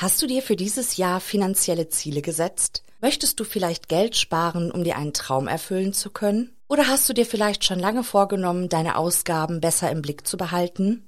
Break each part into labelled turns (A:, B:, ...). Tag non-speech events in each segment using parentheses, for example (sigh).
A: Hast du dir für dieses Jahr finanzielle Ziele gesetzt? Möchtest du vielleicht Geld sparen, um dir einen Traum erfüllen zu können? Oder hast du dir vielleicht schon lange vorgenommen, deine Ausgaben besser im Blick zu behalten?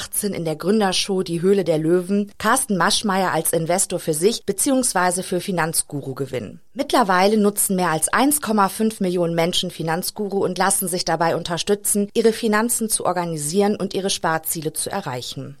A: 2018 in der Gründershow Die Höhle der Löwen Carsten Maschmeyer als Investor für sich bzw. für Finanzguru gewinnen. Mittlerweile nutzen mehr als 1,5 Millionen Menschen Finanzguru und lassen sich dabei unterstützen, ihre Finanzen zu organisieren und ihre Sparziele zu erreichen.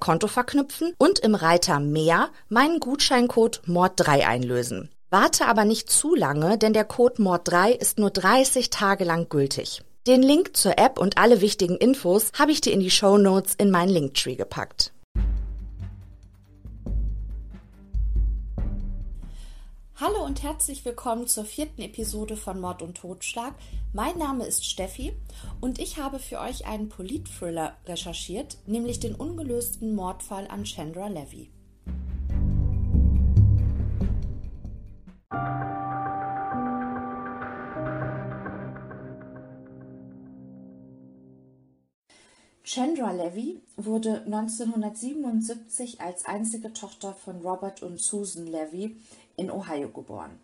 A: Konto verknüpfen und im Reiter Mehr meinen Gutscheincode MORD3 einlösen. Warte aber nicht zu lange, denn der Code MORD3 ist nur 30 Tage lang gültig. Den Link zur App und alle wichtigen Infos habe ich dir in die Show Notes in meinen Linktree gepackt. Hallo und herzlich willkommen zur vierten Episode von Mord und Totschlag. Mein Name ist Steffi und ich habe für euch einen Politthriller recherchiert, nämlich den ungelösten Mordfall an Chandra Levy. Chandra Levy wurde 1977 als einzige Tochter von Robert und Susan Levy in Ohio geboren.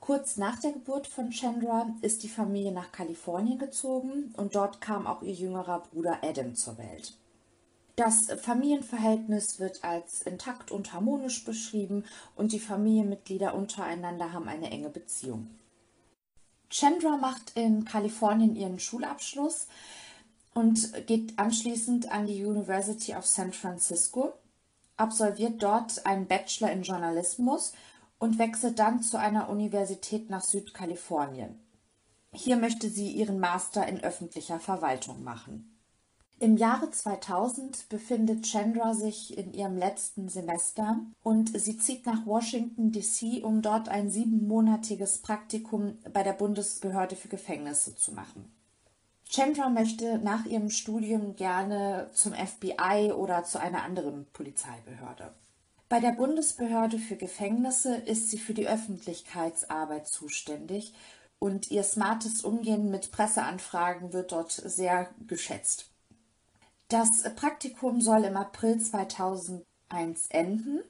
A: Kurz nach der Geburt von Chandra ist die Familie nach Kalifornien gezogen und dort kam auch ihr jüngerer Bruder Adam zur Welt. Das Familienverhältnis wird als intakt und harmonisch beschrieben und die Familienmitglieder untereinander haben eine enge Beziehung. Chandra macht in Kalifornien ihren Schulabschluss, und geht anschließend an die University of San Francisco, absolviert dort einen Bachelor in Journalismus und wechselt dann zu einer Universität nach Südkalifornien. Hier möchte sie ihren Master in öffentlicher Verwaltung machen. Im Jahre 2000 befindet Chandra sich in ihrem letzten Semester und sie zieht nach Washington, D.C., um dort ein siebenmonatiges Praktikum bei der Bundesbehörde für Gefängnisse zu machen. Chandra möchte nach ihrem Studium gerne zum FBI oder zu einer anderen Polizeibehörde. Bei der Bundesbehörde für Gefängnisse ist sie für die Öffentlichkeitsarbeit zuständig
B: und ihr smartes Umgehen mit Presseanfragen wird dort sehr geschätzt. Das Praktikum soll im April 2001 enden,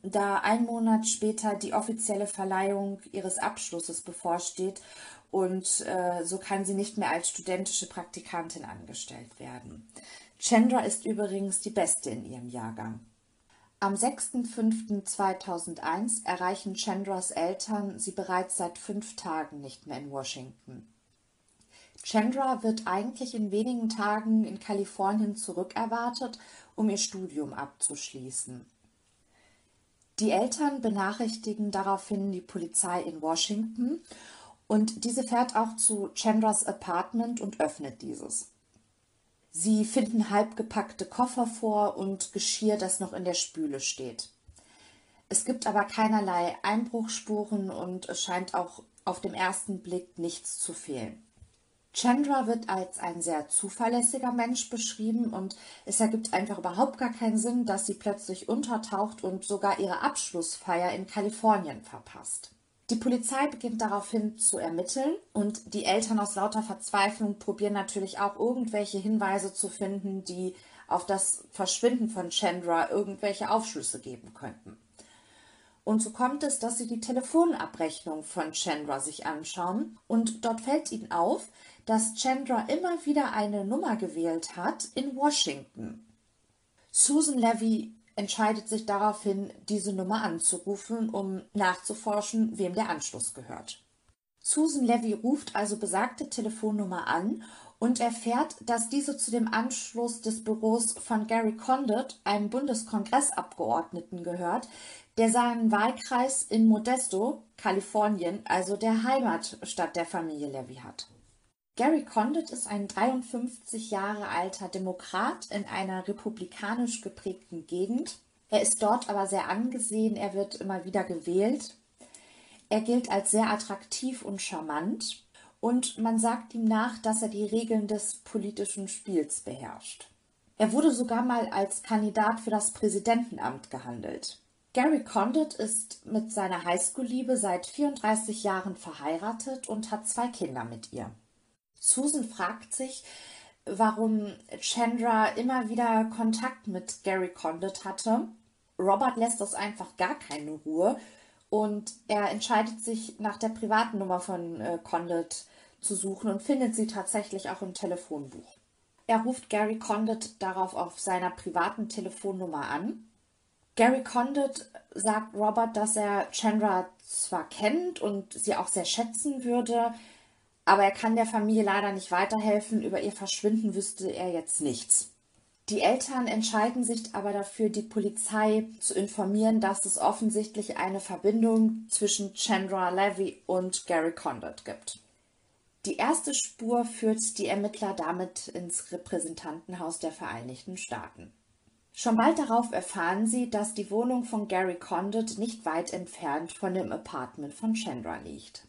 B: da ein Monat später die offizielle Verleihung ihres Abschlusses bevorsteht und äh, so kann sie nicht mehr als studentische Praktikantin angestellt werden. Chandra ist übrigens die Beste in ihrem Jahrgang. Am 6.5.2001 erreichen Chandras Eltern sie bereits seit fünf Tagen nicht mehr in Washington. Chandra wird eigentlich in wenigen Tagen in Kalifornien zurückerwartet, um ihr Studium abzuschließen. Die Eltern benachrichtigen daraufhin die Polizei in Washington und diese fährt auch zu Chandras Apartment und öffnet dieses. Sie finden halbgepackte Koffer vor und Geschirr, das noch in der Spüle steht. Es gibt aber keinerlei Einbruchspuren und es scheint auch auf dem ersten Blick nichts zu fehlen. Chandra wird als ein sehr zuverlässiger Mensch beschrieben und es ergibt einfach überhaupt gar keinen Sinn, dass sie plötzlich untertaucht und sogar ihre Abschlussfeier in Kalifornien verpasst. Die Polizei beginnt daraufhin zu ermitteln und die Eltern aus lauter Verzweiflung probieren natürlich auch irgendwelche Hinweise zu finden, die auf das Verschwinden von Chandra irgendwelche Aufschlüsse geben könnten. Und so kommt es, dass sie die Telefonabrechnung von Chandra sich anschauen und dort fällt ihnen auf, dass Chandra immer wieder eine Nummer gewählt hat in Washington. Susan Levy entscheidet sich daraufhin, diese Nummer anzurufen, um nachzuforschen, wem der Anschluss gehört. Susan Levy ruft also besagte Telefonnummer an und erfährt, dass diese zu dem Anschluss des Büros von Gary Condit, einem Bundeskongressabgeordneten, gehört, der seinen Wahlkreis in Modesto, Kalifornien, also der Heimatstadt der Familie Levy hat. Gary Condit ist ein 53 Jahre alter Demokrat in einer republikanisch geprägten Gegend. Er ist dort aber sehr angesehen, er wird immer wieder gewählt. Er gilt als sehr attraktiv und charmant und man sagt ihm nach, dass er die Regeln des politischen Spiels beherrscht. Er wurde sogar mal als Kandidat für das Präsidentenamt gehandelt. Gary Condit ist mit seiner Highschool-Liebe seit 34 Jahren verheiratet und hat zwei Kinder mit ihr. Susan fragt sich, warum Chandra immer wieder Kontakt mit Gary Condit hatte. Robert lässt das einfach gar keine Ruhe und er entscheidet sich nach der privaten Nummer von äh, Condit zu suchen und findet sie tatsächlich auch im Telefonbuch. Er ruft Gary Condit darauf auf seiner privaten Telefonnummer an. Gary Condit sagt Robert, dass er Chandra zwar kennt und sie auch sehr schätzen würde, aber er kann der Familie leider nicht weiterhelfen. Über ihr Verschwinden wüsste er jetzt nichts. Die Eltern entscheiden sich aber dafür, die Polizei zu informieren, dass es offensichtlich eine Verbindung zwischen Chandra Levy und Gary Condit gibt. Die erste Spur führt die Ermittler damit ins Repräsentantenhaus der Vereinigten Staaten. Schon bald darauf erfahren sie, dass die Wohnung von Gary Condit nicht weit entfernt von dem Apartment von Chandra liegt.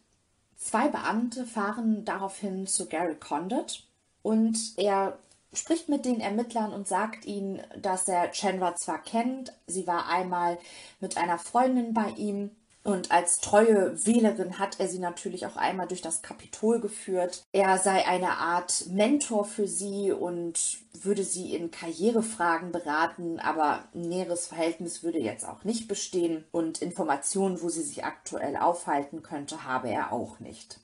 B: Zwei Beamte fahren daraufhin zu Gary Condit und er spricht mit den Ermittlern und sagt ihnen, dass er Chandra zwar kennt, sie war einmal mit einer Freundin bei ihm und als treue Wählerin hat er sie natürlich auch einmal durch das Kapitol geführt. Er sei eine Art Mentor für sie und würde sie in Karrierefragen beraten, aber ein näheres Verhältnis würde jetzt auch nicht bestehen und Informationen, wo sie sich aktuell aufhalten könnte, habe er auch nicht.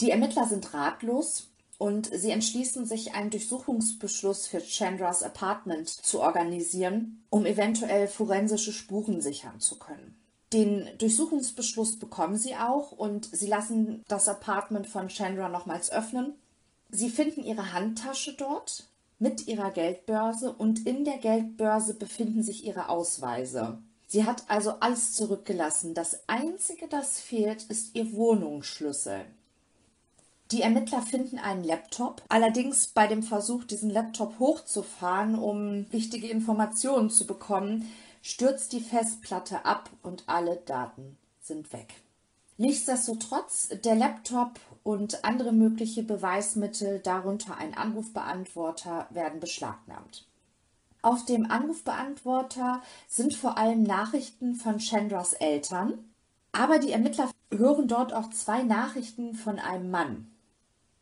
B: Die Ermittler sind ratlos und sie entschließen sich, einen Durchsuchungsbeschluss für Chandras Apartment zu organisieren, um eventuell forensische Spuren sichern zu können. Den Durchsuchungsbeschluss bekommen sie auch und sie lassen das Apartment von Chandra nochmals öffnen. Sie finden ihre Handtasche dort mit ihrer Geldbörse und in der Geldbörse befinden sich ihre Ausweise. Sie hat also alles zurückgelassen. Das Einzige, das fehlt, ist ihr Wohnungsschlüssel. Die Ermittler finden einen Laptop. Allerdings bei dem Versuch, diesen Laptop hochzufahren, um wichtige Informationen zu bekommen, stürzt die Festplatte ab und alle Daten sind weg. Nichtsdestotrotz, der Laptop und andere mögliche Beweismittel, darunter ein Anrufbeantworter, werden beschlagnahmt. Auf dem Anrufbeantworter sind vor allem Nachrichten von Chandras Eltern, aber die Ermittler hören dort auch zwei Nachrichten von einem Mann.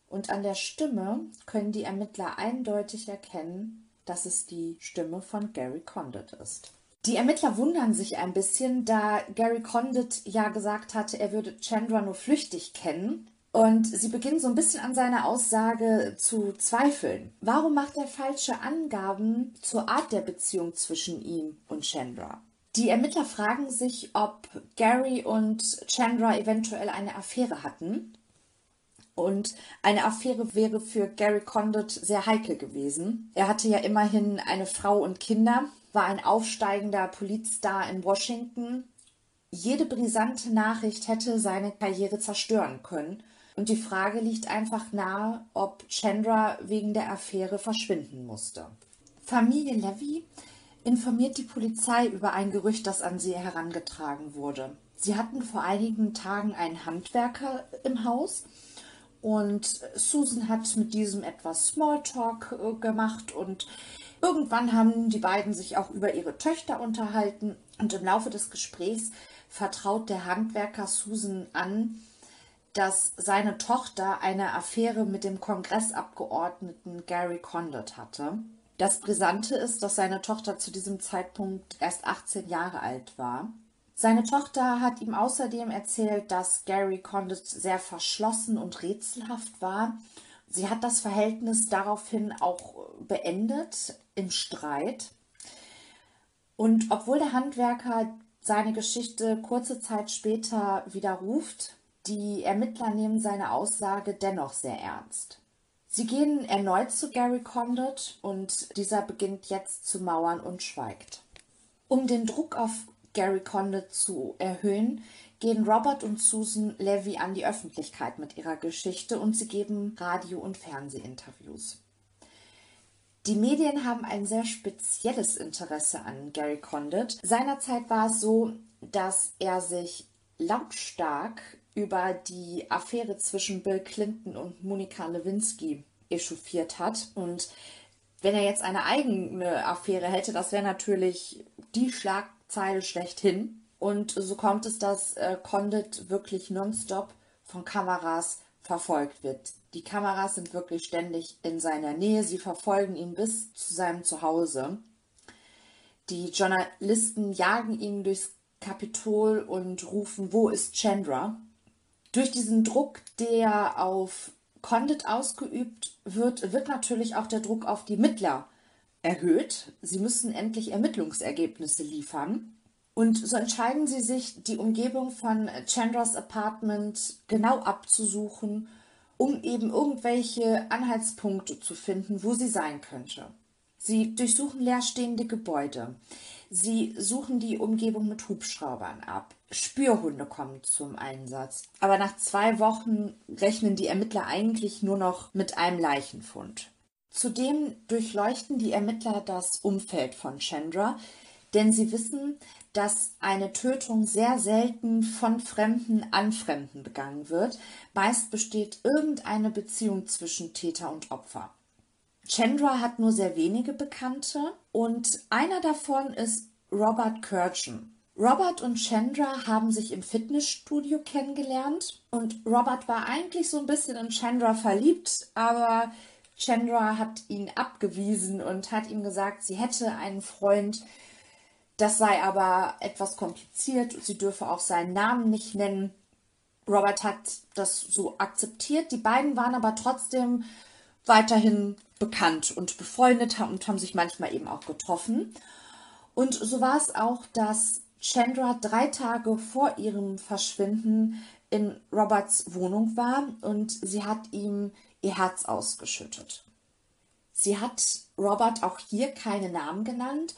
B: Und an der Stimme können die Ermittler eindeutig erkennen, dass es die Stimme von Gary Condit ist. Die Ermittler wundern sich ein bisschen, da Gary Condit ja gesagt hatte, er würde Chandra nur flüchtig kennen. Und sie beginnen so ein bisschen an seiner Aussage zu zweifeln. Warum macht er falsche Angaben zur Art der Beziehung zwischen ihm und Chandra? Die Ermittler fragen sich, ob Gary und Chandra eventuell eine Affäre hatten. Und eine Affäre wäre für Gary Condit sehr heikel gewesen. Er hatte ja immerhin eine Frau und Kinder, war ein aufsteigender Polizstar in Washington. Jede brisante Nachricht hätte seine Karriere zerstören können. Und die Frage liegt einfach nahe, ob Chandra wegen der Affäre verschwinden musste. Familie Levy informiert die Polizei über ein Gerücht, das an sie herangetragen wurde. Sie hatten vor einigen Tagen einen Handwerker im Haus und Susan hat mit diesem etwas Smalltalk äh, gemacht und Irgendwann haben die beiden sich auch über ihre Töchter unterhalten und im Laufe des Gesprächs vertraut der Handwerker Susan an, dass seine Tochter eine Affäre mit dem Kongressabgeordneten Gary Condit hatte. Das Brisante ist, dass seine Tochter zu diesem Zeitpunkt erst 18 Jahre alt war. Seine Tochter hat ihm außerdem erzählt, dass Gary Condit sehr verschlossen und rätselhaft war Sie hat das Verhältnis daraufhin auch beendet im Streit. Und obwohl der Handwerker seine Geschichte kurze Zeit später widerruft, die Ermittler nehmen seine Aussage dennoch sehr ernst. Sie gehen erneut zu Gary Condit und dieser beginnt jetzt zu mauern und schweigt. Um den Druck auf Gary Condit zu erhöhen, gehen Robert und Susan Levy an die Öffentlichkeit mit ihrer Geschichte und sie geben Radio- und Fernsehinterviews. Die Medien haben ein sehr spezielles Interesse an Gary Condit. Seinerzeit war es so, dass er sich lautstark über die Affäre zwischen Bill Clinton und Monika Lewinsky echauffiert hat. Und wenn er jetzt eine eigene Affäre hätte, das wäre natürlich die Schlagzeile schlechthin. Und so kommt es, dass äh, Condit wirklich nonstop von Kameras verfolgt wird. Die Kameras sind wirklich ständig in seiner Nähe. Sie verfolgen ihn bis zu seinem Zuhause. Die Journalisten jagen ihn durchs Kapitol und rufen, wo ist Chandra? Durch diesen Druck, der auf Condit ausgeübt wird, wird natürlich auch der Druck auf die Mittler erhöht. Sie müssen endlich Ermittlungsergebnisse liefern. Und so entscheiden sie sich, die Umgebung von Chandras Apartment genau abzusuchen, um eben irgendwelche Anhaltspunkte zu finden, wo sie sein könnte. Sie durchsuchen leerstehende Gebäude. Sie suchen die Umgebung mit Hubschraubern ab. Spürhunde kommen zum Einsatz. Aber nach zwei Wochen rechnen die Ermittler eigentlich nur noch mit einem Leichenfund. Zudem durchleuchten die Ermittler das Umfeld von Chandra, denn sie wissen, dass eine Tötung sehr selten von Fremden an Fremden begangen wird. Meist besteht irgendeine Beziehung zwischen Täter und Opfer. Chandra hat nur sehr wenige Bekannte und einer davon ist Robert Kirchen. Robert und Chandra haben sich im Fitnessstudio kennengelernt und Robert war eigentlich so ein bisschen in Chandra verliebt, aber Chandra hat ihn abgewiesen und hat ihm gesagt, sie hätte einen Freund, das sei aber etwas kompliziert. Sie dürfe auch seinen Namen nicht nennen. Robert hat das so akzeptiert. Die beiden waren aber trotzdem weiterhin bekannt und befreundet und haben sich manchmal eben auch getroffen. Und so war es auch, dass Chandra drei Tage vor ihrem Verschwinden in Roberts Wohnung war und sie hat ihm ihr Herz ausgeschüttet. Sie hat Robert auch hier keine Namen genannt,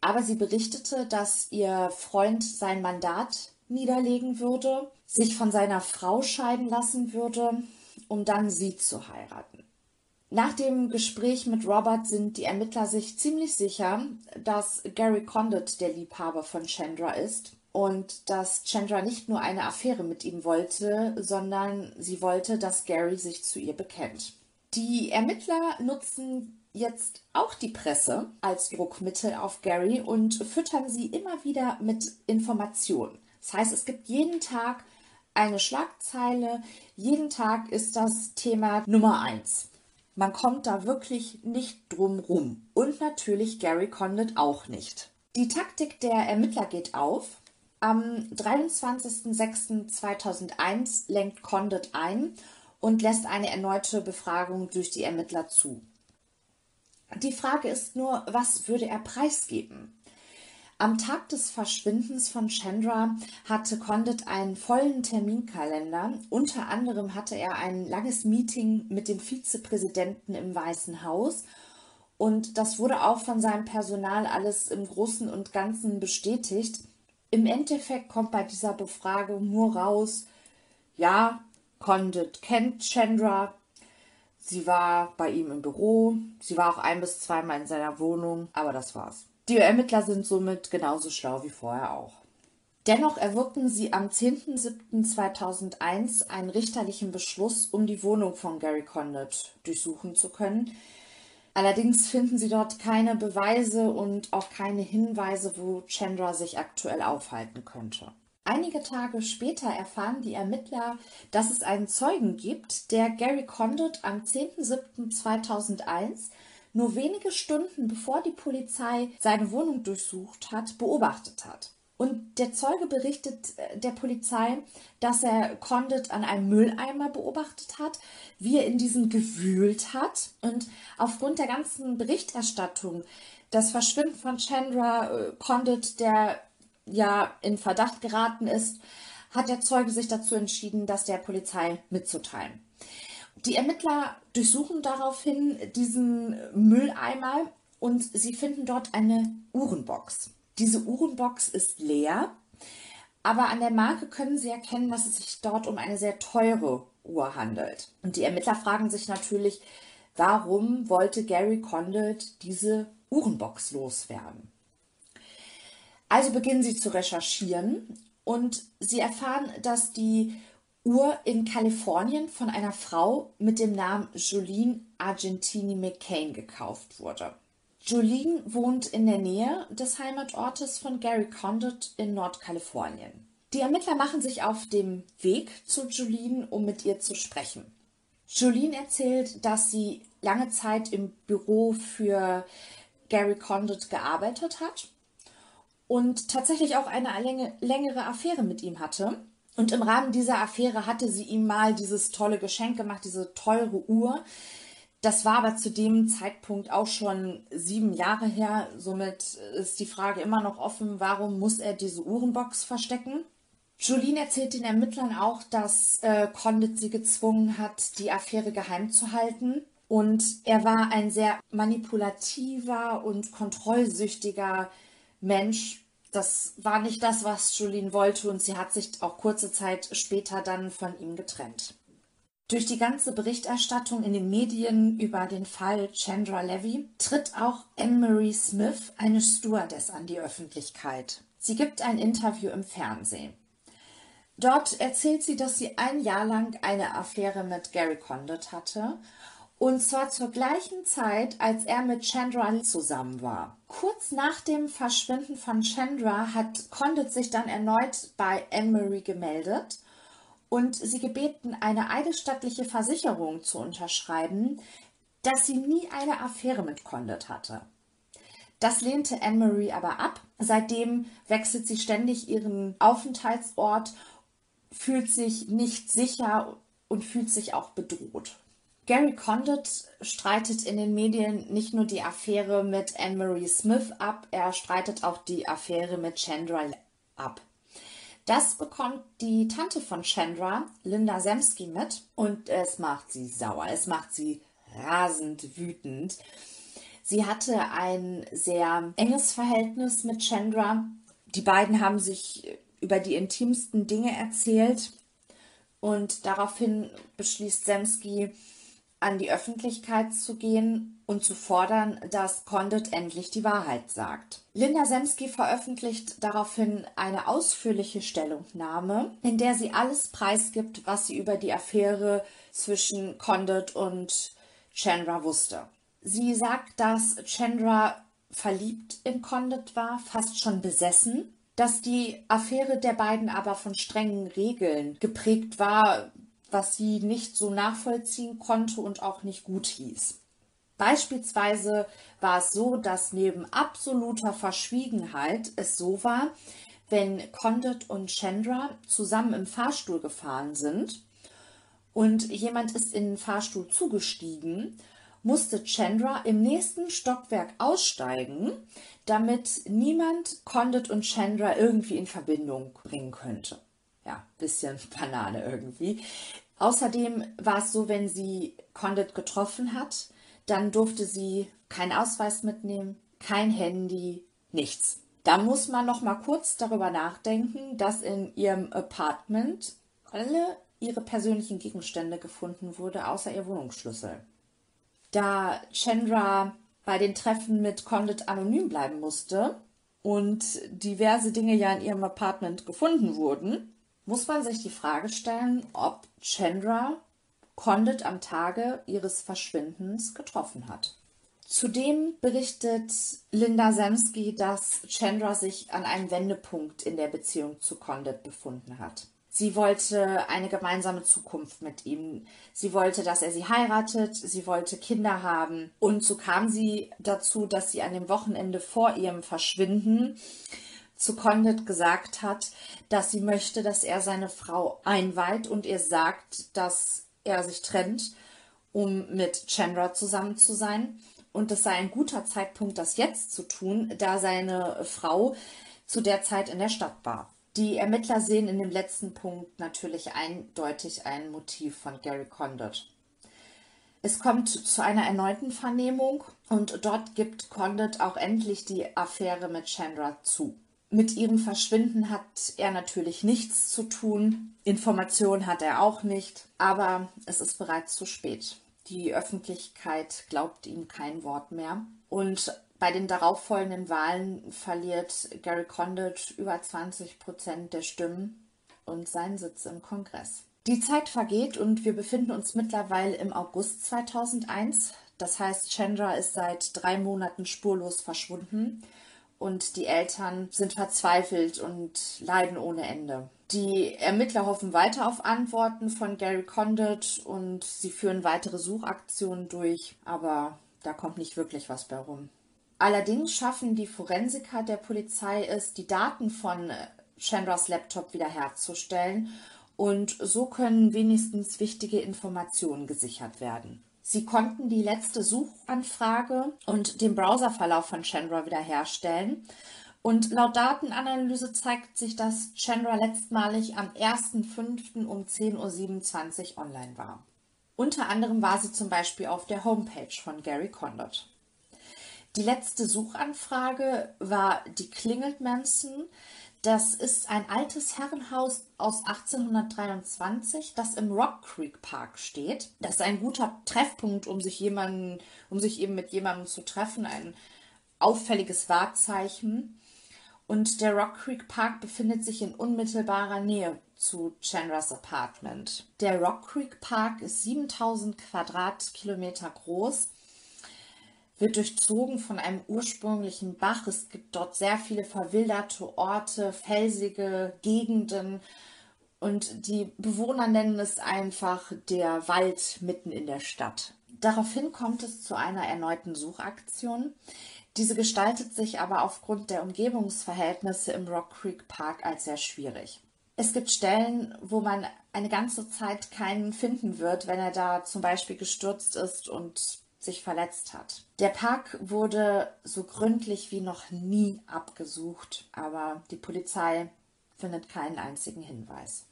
B: aber sie berichtete, dass ihr Freund sein Mandat niederlegen würde, sich von seiner Frau scheiden lassen würde, um dann sie zu heiraten. Nach dem Gespräch mit Robert sind die Ermittler sich ziemlich sicher, dass Gary Condit der Liebhaber von Chandra ist und dass Chandra nicht nur eine Affäre mit ihm wollte, sondern sie wollte, dass Gary sich zu ihr bekennt. Die Ermittler nutzen jetzt auch die Presse als Druckmittel auf Gary und füttern sie immer wieder mit Informationen. Das heißt, es gibt jeden Tag eine Schlagzeile. Jeden Tag ist das Thema Nummer eins. Man kommt da wirklich nicht drum rum. Und natürlich Gary Condit auch nicht. Die Taktik der Ermittler geht auf. Am 23.06.2001 lenkt Condit ein und lässt eine erneute Befragung durch die Ermittler zu. Die Frage ist nur, was würde er preisgeben? Am Tag des Verschwindens von Chandra hatte Condit einen vollen Terminkalender. Unter anderem hatte er ein langes Meeting mit dem Vizepräsidenten im Weißen Haus. Und das wurde auch von seinem Personal alles im Großen und Ganzen bestätigt. Im Endeffekt kommt bei dieser Befragung nur raus, ja, Condit kennt Chandra. Sie war bei ihm im Büro. Sie war auch ein bis zweimal in seiner Wohnung. Aber das war's. Die Ermittler sind somit genauso schlau wie vorher auch. Dennoch erwirkten sie am 10.07.2001 einen richterlichen Beschluss, um die Wohnung von Gary Condit durchsuchen zu können. Allerdings finden sie dort keine Beweise und auch keine Hinweise, wo Chandra sich aktuell aufhalten könnte. Einige Tage später erfahren die Ermittler, dass es einen Zeugen gibt, der Gary Condit am 10.07.2001 nur wenige Stunden bevor die Polizei seine Wohnung durchsucht hat, beobachtet hat. Und der Zeuge berichtet äh, der Polizei, dass er Condit an einem Mülleimer beobachtet hat, wie er in diesem gewühlt hat. Und aufgrund der ganzen Berichterstattung, das Verschwinden von Chandra äh, Condit, der ja in Verdacht geraten ist, hat der Zeuge sich dazu entschieden, das der Polizei mitzuteilen. Die Ermittler durchsuchen daraufhin diesen Mülleimer und sie finden dort eine Uhrenbox. Diese Uhrenbox ist leer, aber an der Marke können sie erkennen, dass es sich dort um eine sehr teure Uhr handelt. Und die Ermittler fragen sich natürlich, warum wollte Gary Condit diese Uhrenbox loswerden? Also beginnen sie zu recherchieren und sie erfahren, dass die Uhr in Kalifornien von einer Frau mit dem Namen Jolene Argentini McCain gekauft wurde. Jolene wohnt in der Nähe des Heimatortes von Gary Condit in Nordkalifornien. Die Ermittler machen sich auf dem Weg zu Jolene, um mit ihr zu sprechen. Jolene erzählt, dass sie lange Zeit im Büro für Gary Condit gearbeitet hat und tatsächlich auch eine längere Affäre mit ihm hatte und im Rahmen dieser Affäre hatte sie ihm mal dieses tolle Geschenk gemacht, diese teure Uhr. Das war aber zu dem Zeitpunkt auch schon sieben Jahre her. Somit ist die Frage immer noch offen, warum muss er diese Uhrenbox verstecken? Jolene erzählt den Ermittlern auch, dass äh, Condit sie gezwungen hat, die Affäre geheim zu halten. Und er war ein sehr manipulativer und kontrollsüchtiger Mensch, das war nicht das, was Julien wollte und sie hat sich auch kurze Zeit später dann von ihm getrennt. Durch die ganze Berichterstattung in den Medien über den Fall Chandra Levy tritt auch Anne-Marie Smith, eine Stewardess, an die Öffentlichkeit. Sie gibt ein Interview im Fernsehen. Dort erzählt sie, dass sie ein Jahr lang eine Affäre mit Gary Condit hatte und zwar zur gleichen Zeit, als er mit Chandra zusammen war. Kurz nach dem Verschwinden von Chandra hat Condit sich dann erneut bei Anne-Marie gemeldet und sie gebeten, eine eidesstattliche Versicherung zu unterschreiben, dass sie nie eine Affäre mit Condit hatte. Das lehnte Anne-Marie aber ab. Seitdem wechselt sie ständig ihren Aufenthaltsort, fühlt sich nicht sicher und fühlt sich auch bedroht. Gary Condit streitet in den Medien nicht nur die Affäre mit Anne-Marie Smith ab, er streitet auch die Affäre mit Chandra ab. Das bekommt die Tante von Chandra, Linda Semsky, mit und es macht sie sauer, es macht sie rasend wütend. Sie hatte ein sehr enges Verhältnis mit Chandra. Die beiden haben sich über die intimsten Dinge erzählt und daraufhin beschließt Semsky, an die Öffentlichkeit zu gehen und zu fordern, dass Condit endlich die Wahrheit sagt. Linda Semsky veröffentlicht daraufhin eine ausführliche Stellungnahme, in der sie alles preisgibt, was sie über die Affäre zwischen Condit und Chandra wusste. Sie sagt, dass Chandra verliebt in Condit war, fast schon besessen Dass die Affäre der beiden aber von strengen Regeln geprägt war, was sie nicht so nachvollziehen konnte und auch nicht gut hieß. Beispielsweise war es so, dass neben absoluter Verschwiegenheit es so war, wenn Condit und Chandra zusammen im Fahrstuhl gefahren sind und jemand ist in den Fahrstuhl zugestiegen, musste Chandra im nächsten Stockwerk aussteigen, damit niemand Condit und Chandra irgendwie in Verbindung bringen könnte. Ja, bisschen (laughs) Banane irgendwie. Außerdem war es so, wenn sie Condit getroffen hat, dann durfte sie keinen Ausweis mitnehmen, kein Handy, nichts. Da muss man noch mal kurz darüber nachdenken, dass in ihrem Apartment alle ihre persönlichen Gegenstände gefunden wurde, außer ihr Wohnungsschlüssel. Da Chandra bei den Treffen mit Condit anonym bleiben musste und diverse Dinge ja in ihrem Apartment gefunden wurden, muss man sich die Frage stellen, ob Chandra Condit am Tage ihres Verschwindens getroffen hat. Zudem berichtet Linda Semsky, dass Chandra sich an einem Wendepunkt in der Beziehung zu Condit befunden hat. Sie wollte eine gemeinsame Zukunft mit ihm. Sie wollte, dass er sie heiratet. Sie wollte Kinder haben. Und so kam sie dazu, dass sie an dem Wochenende vor ihrem Verschwinden zu Condit gesagt hat, dass sie möchte, dass er seine Frau einweiht und ihr sagt, dass er sich trennt, um mit Chandra zusammen zu sein. Und es sei ein guter Zeitpunkt, das jetzt zu tun, da seine Frau zu der Zeit in der Stadt war. Die Ermittler sehen in dem letzten Punkt natürlich eindeutig ein Motiv von Gary Condit. Es kommt zu einer erneuten Vernehmung und dort gibt Condit auch endlich die Affäre mit Chandra zu. Mit ihrem Verschwinden hat er natürlich nichts zu tun. Informationen hat er auch nicht, aber es ist bereits zu spät. Die Öffentlichkeit glaubt ihm kein Wort mehr. Und bei den darauffolgenden Wahlen verliert Gary Condit über 20 Prozent der Stimmen und seinen Sitz im Kongress. Die Zeit vergeht und wir befinden uns mittlerweile im August 2001. Das heißt, Chandra ist seit drei Monaten spurlos verschwunden und die Eltern sind verzweifelt und leiden ohne Ende. Die Ermittler hoffen weiter auf Antworten von Gary Condit und sie führen weitere Suchaktionen durch, aber da kommt nicht wirklich was bei rum. Allerdings schaffen die Forensiker der Polizei es, die Daten von Chandras Laptop wiederherzustellen und so können wenigstens wichtige Informationen gesichert werden. Sie konnten die letzte Suchanfrage und den Browserverlauf von Chandra wiederherstellen. Und laut Datenanalyse zeigt sich, dass Chandra letztmalig am 1.5. um 10.27 Uhr online war. Unter anderem war sie zum Beispiel auf der Homepage von Gary Condot. Die letzte Suchanfrage war die Klingelt Manson, das ist ein altes Herrenhaus aus 1823, das im Rock Creek Park steht. Das ist ein guter Treffpunkt, um sich jemanden, um sich eben mit jemandem zu treffen, ein auffälliges Wahrzeichen. Und der Rock Creek Park befindet sich in unmittelbarer Nähe zu Chandras Apartment. Der Rock Creek Park ist 7000 Quadratkilometer groß wird durchzogen von einem ursprünglichen Bach. Es gibt dort sehr viele verwilderte Orte, felsige Gegenden und die Bewohner nennen es einfach der Wald mitten in der Stadt. Daraufhin kommt es zu einer erneuten Suchaktion. Diese gestaltet sich aber aufgrund der Umgebungsverhältnisse im Rock Creek Park als sehr schwierig. Es gibt Stellen, wo man eine ganze Zeit keinen finden wird, wenn er da zum Beispiel gestürzt ist und sich verletzt hat. Der Park wurde so gründlich wie noch nie abgesucht, aber die Polizei findet keinen einzigen Hinweis.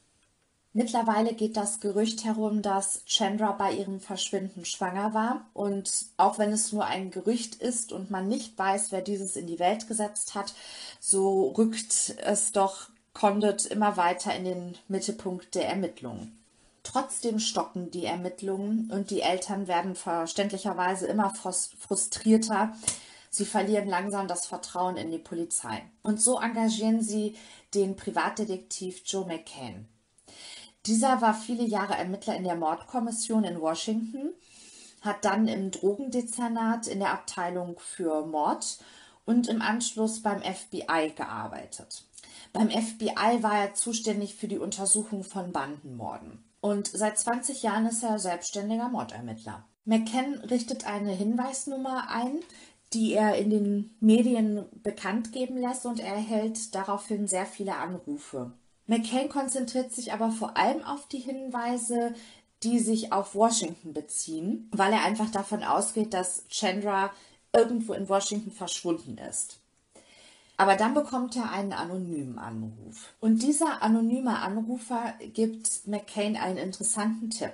B: Mittlerweile geht das Gerücht herum, dass Chandra bei ihrem Verschwinden schwanger war. Und auch wenn es nur ein Gerücht ist und man nicht weiß, wer dieses in die Welt gesetzt hat, so rückt es doch Condit immer weiter in den Mittelpunkt der Ermittlungen. Trotzdem stocken die Ermittlungen und die Eltern werden verständlicherweise immer frustrierter. Sie verlieren langsam das Vertrauen in die Polizei. Und so engagieren sie den Privatdetektiv Joe McCain. Dieser war viele Jahre Ermittler in der Mordkommission in Washington, hat dann im Drogendezernat in der Abteilung für Mord und im Anschluss beim FBI gearbeitet. Beim FBI war er zuständig für die Untersuchung von Bandenmorden. Und seit 20 Jahren ist er selbstständiger Mordermittler. McCann richtet eine Hinweisnummer ein, die er in den Medien bekannt geben lässt und er erhält daraufhin sehr viele Anrufe. McCain konzentriert sich aber vor allem auf die Hinweise, die sich auf Washington beziehen, weil er einfach davon ausgeht, dass Chandra irgendwo in Washington verschwunden ist. Aber dann bekommt er einen anonymen Anruf. Und dieser anonyme Anrufer gibt McCain einen interessanten Tipp.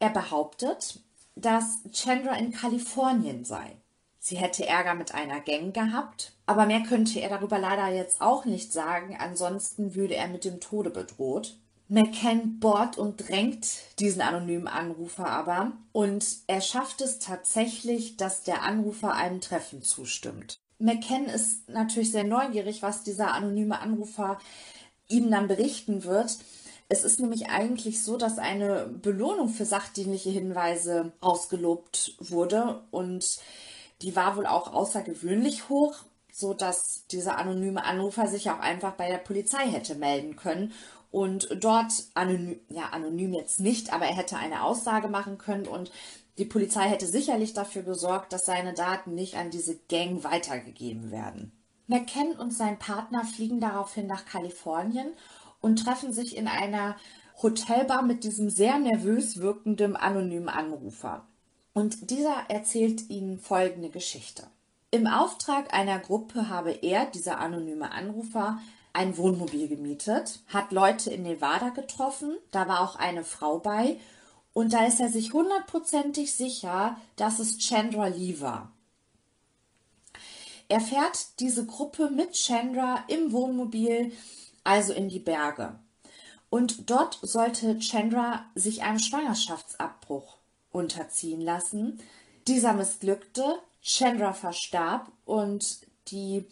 B: Er behauptet, dass Chandra in Kalifornien sei. Sie hätte Ärger mit einer Gang gehabt, aber mehr könnte er darüber leider jetzt auch nicht sagen, ansonsten würde er mit dem Tode bedroht. McCann bohrt und drängt diesen anonymen Anrufer aber und er schafft es tatsächlich, dass der Anrufer einem Treffen zustimmt. McCann ist natürlich sehr neugierig, was dieser anonyme Anrufer ihm dann berichten wird. Es ist nämlich eigentlich so, dass eine Belohnung für sachdienliche Hinweise ausgelobt wurde und die war wohl auch außergewöhnlich hoch, so dass dieser anonyme Anrufer sich auch einfach bei der Polizei hätte melden können und dort anonym, ja anonym jetzt nicht, aber er hätte eine Aussage machen können und die Polizei hätte sicherlich dafür gesorgt, dass seine Daten nicht an diese Gang weitergegeben werden. McKen und sein Partner fliegen daraufhin nach Kalifornien und treffen sich in einer Hotelbar mit diesem sehr nervös wirkenden anonymen Anrufer. Und dieser erzählt ihnen folgende Geschichte. Im Auftrag einer Gruppe habe er, dieser anonyme Anrufer, ein Wohnmobil gemietet, hat Leute in Nevada getroffen, da war auch eine Frau bei und da ist er sich hundertprozentig sicher, dass es Chandra Lee war. Er fährt diese Gruppe mit Chandra im Wohnmobil, also in die Berge. Und dort sollte Chandra sich einem Schwangerschaftsabbruch unterziehen lassen. Dieser missglückte, Chandra verstarb und die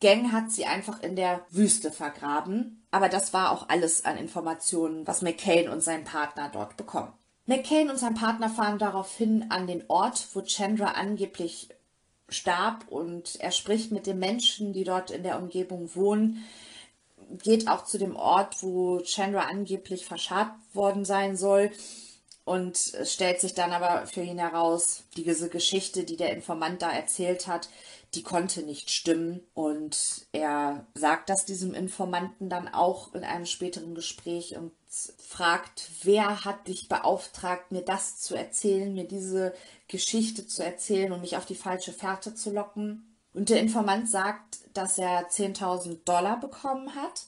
B: Gang hat sie einfach in der Wüste vergraben. Aber das war auch alles an Informationen, was McCain und sein Partner dort bekommen. McCain und sein Partner fahren daraufhin an den Ort, wo Chandra angeblich starb und er spricht mit den Menschen, die dort in der Umgebung wohnen, geht auch zu dem Ort, wo Chandra angeblich verscharrt worden sein soll und es stellt sich dann aber für ihn heraus, diese Geschichte, die der Informant da erzählt hat, die konnte nicht stimmen. Und er sagt das diesem Informanten dann auch in einem späteren Gespräch und fragt, wer hat dich beauftragt, mir das zu erzählen, mir diese Geschichte zu erzählen und mich auf die falsche Fährte zu locken. Und der Informant sagt, dass er 10.000 Dollar bekommen hat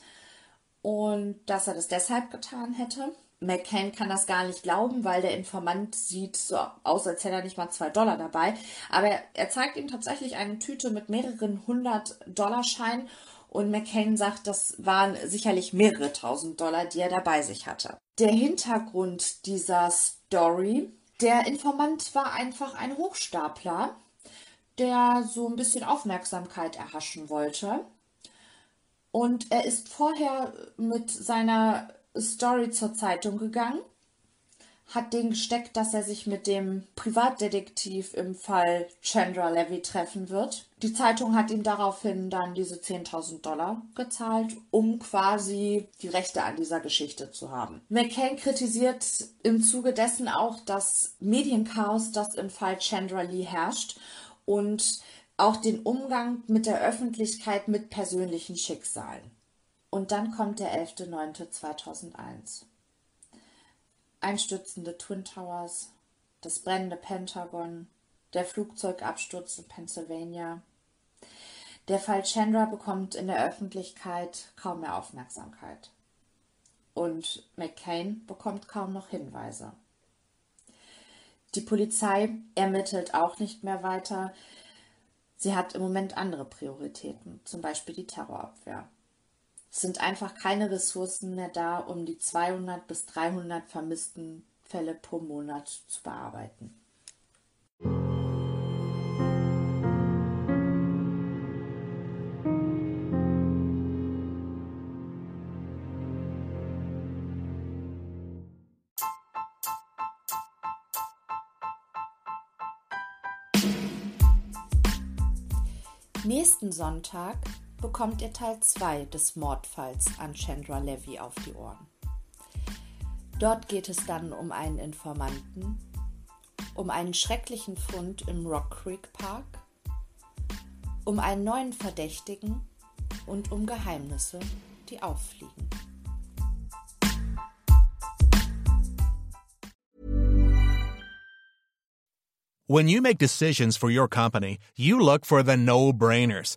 B: und dass er das deshalb getan hätte. McCain kann das gar nicht glauben, weil der Informant sieht so aus, als hätte er nicht mal zwei Dollar dabei. Aber er, zeigt ihm tatsächlich eine Tüte mit mehreren hundert Dollar Scheinen und McCain sagt, das waren sicherlich mehrere tausend Dollar, die er dabei sich hatte. Der Hintergrund dieser Story, der Informant war einfach ein Hochstapler, der so ein bisschen Aufmerksamkeit erhaschen wollte. Und er ist vorher mit seiner Story zur Zeitung gegangen, hat den gesteckt, dass er sich mit dem Privatdetektiv im Fall Chandra Levy treffen wird. Die Zeitung hat ihm daraufhin dann diese 10.000 Dollar gezahlt, um quasi die Rechte an dieser Geschichte zu haben. McCain kritisiert im Zuge dessen auch das Medienchaos, das im Fall Chandra Lee herrscht und auch den Umgang mit der Öffentlichkeit mit persönlichen Schicksalen. Und dann kommt der 11.09.2001. Einstürzende Twin Towers, das brennende Pentagon, der Flugzeugabsturz in Pennsylvania. Der Fall Chandra bekommt in der Öffentlichkeit kaum mehr Aufmerksamkeit. Und McCain bekommt kaum noch Hinweise. Die Polizei ermittelt auch nicht mehr weiter. Sie hat im Moment andere Prioritäten, zum Beispiel die Terrorabwehr. Sind einfach keine Ressourcen mehr da, um die 200 bis 300 vermissten Fälle pro Monat zu bearbeiten. Nächsten Sonntag bekommt ihr Teil 2 des Mordfalls an Chandra Levy auf die Ohren. Dort geht es dann um einen Informanten, um einen schrecklichen Fund im Rock Creek Park, um einen neuen Verdächtigen und um Geheimnisse, die auffliegen.
C: When you make decisions for your company, you look for the no-brainers.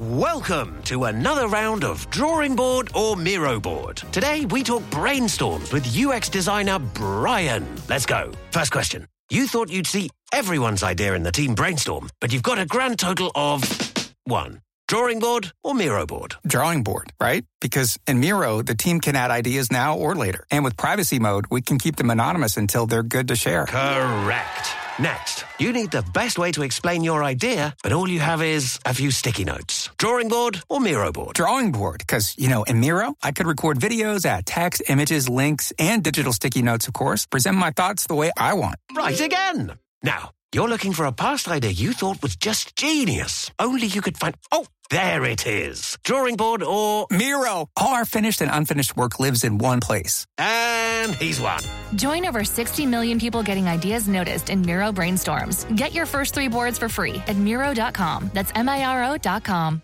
D: Welcome to another round of Drawing Board or Miro Board. Today we talk brainstorms with UX designer Brian. Let's go. First question. You thought you'd see everyone's idea in the team brainstorm, but you've got a grand total of one. Drawing board or Miro board?
E: Drawing board, right? Because in Miro, the team can add ideas now or later. And with privacy mode, we can keep them anonymous until they're good to share.
D: Correct. Next, you need the best way to explain your idea, but all you have is a few sticky notes. Drawing board or Miro board?
E: Drawing board, because, you know, in Miro, I could record videos, add text, images, links, and digital sticky notes, of course, present my thoughts the way I want.
D: Right again. Now, you're looking for a past idea you thought was just genius. Only you could find. Oh, there it is. Drawing board or.
E: Miro! All our finished and unfinished work lives in one place.
D: And he's one.
F: Join over 60 million people getting ideas noticed in Miro brainstorms. Get your first three boards for free at Miro.com. That's M I R O.com.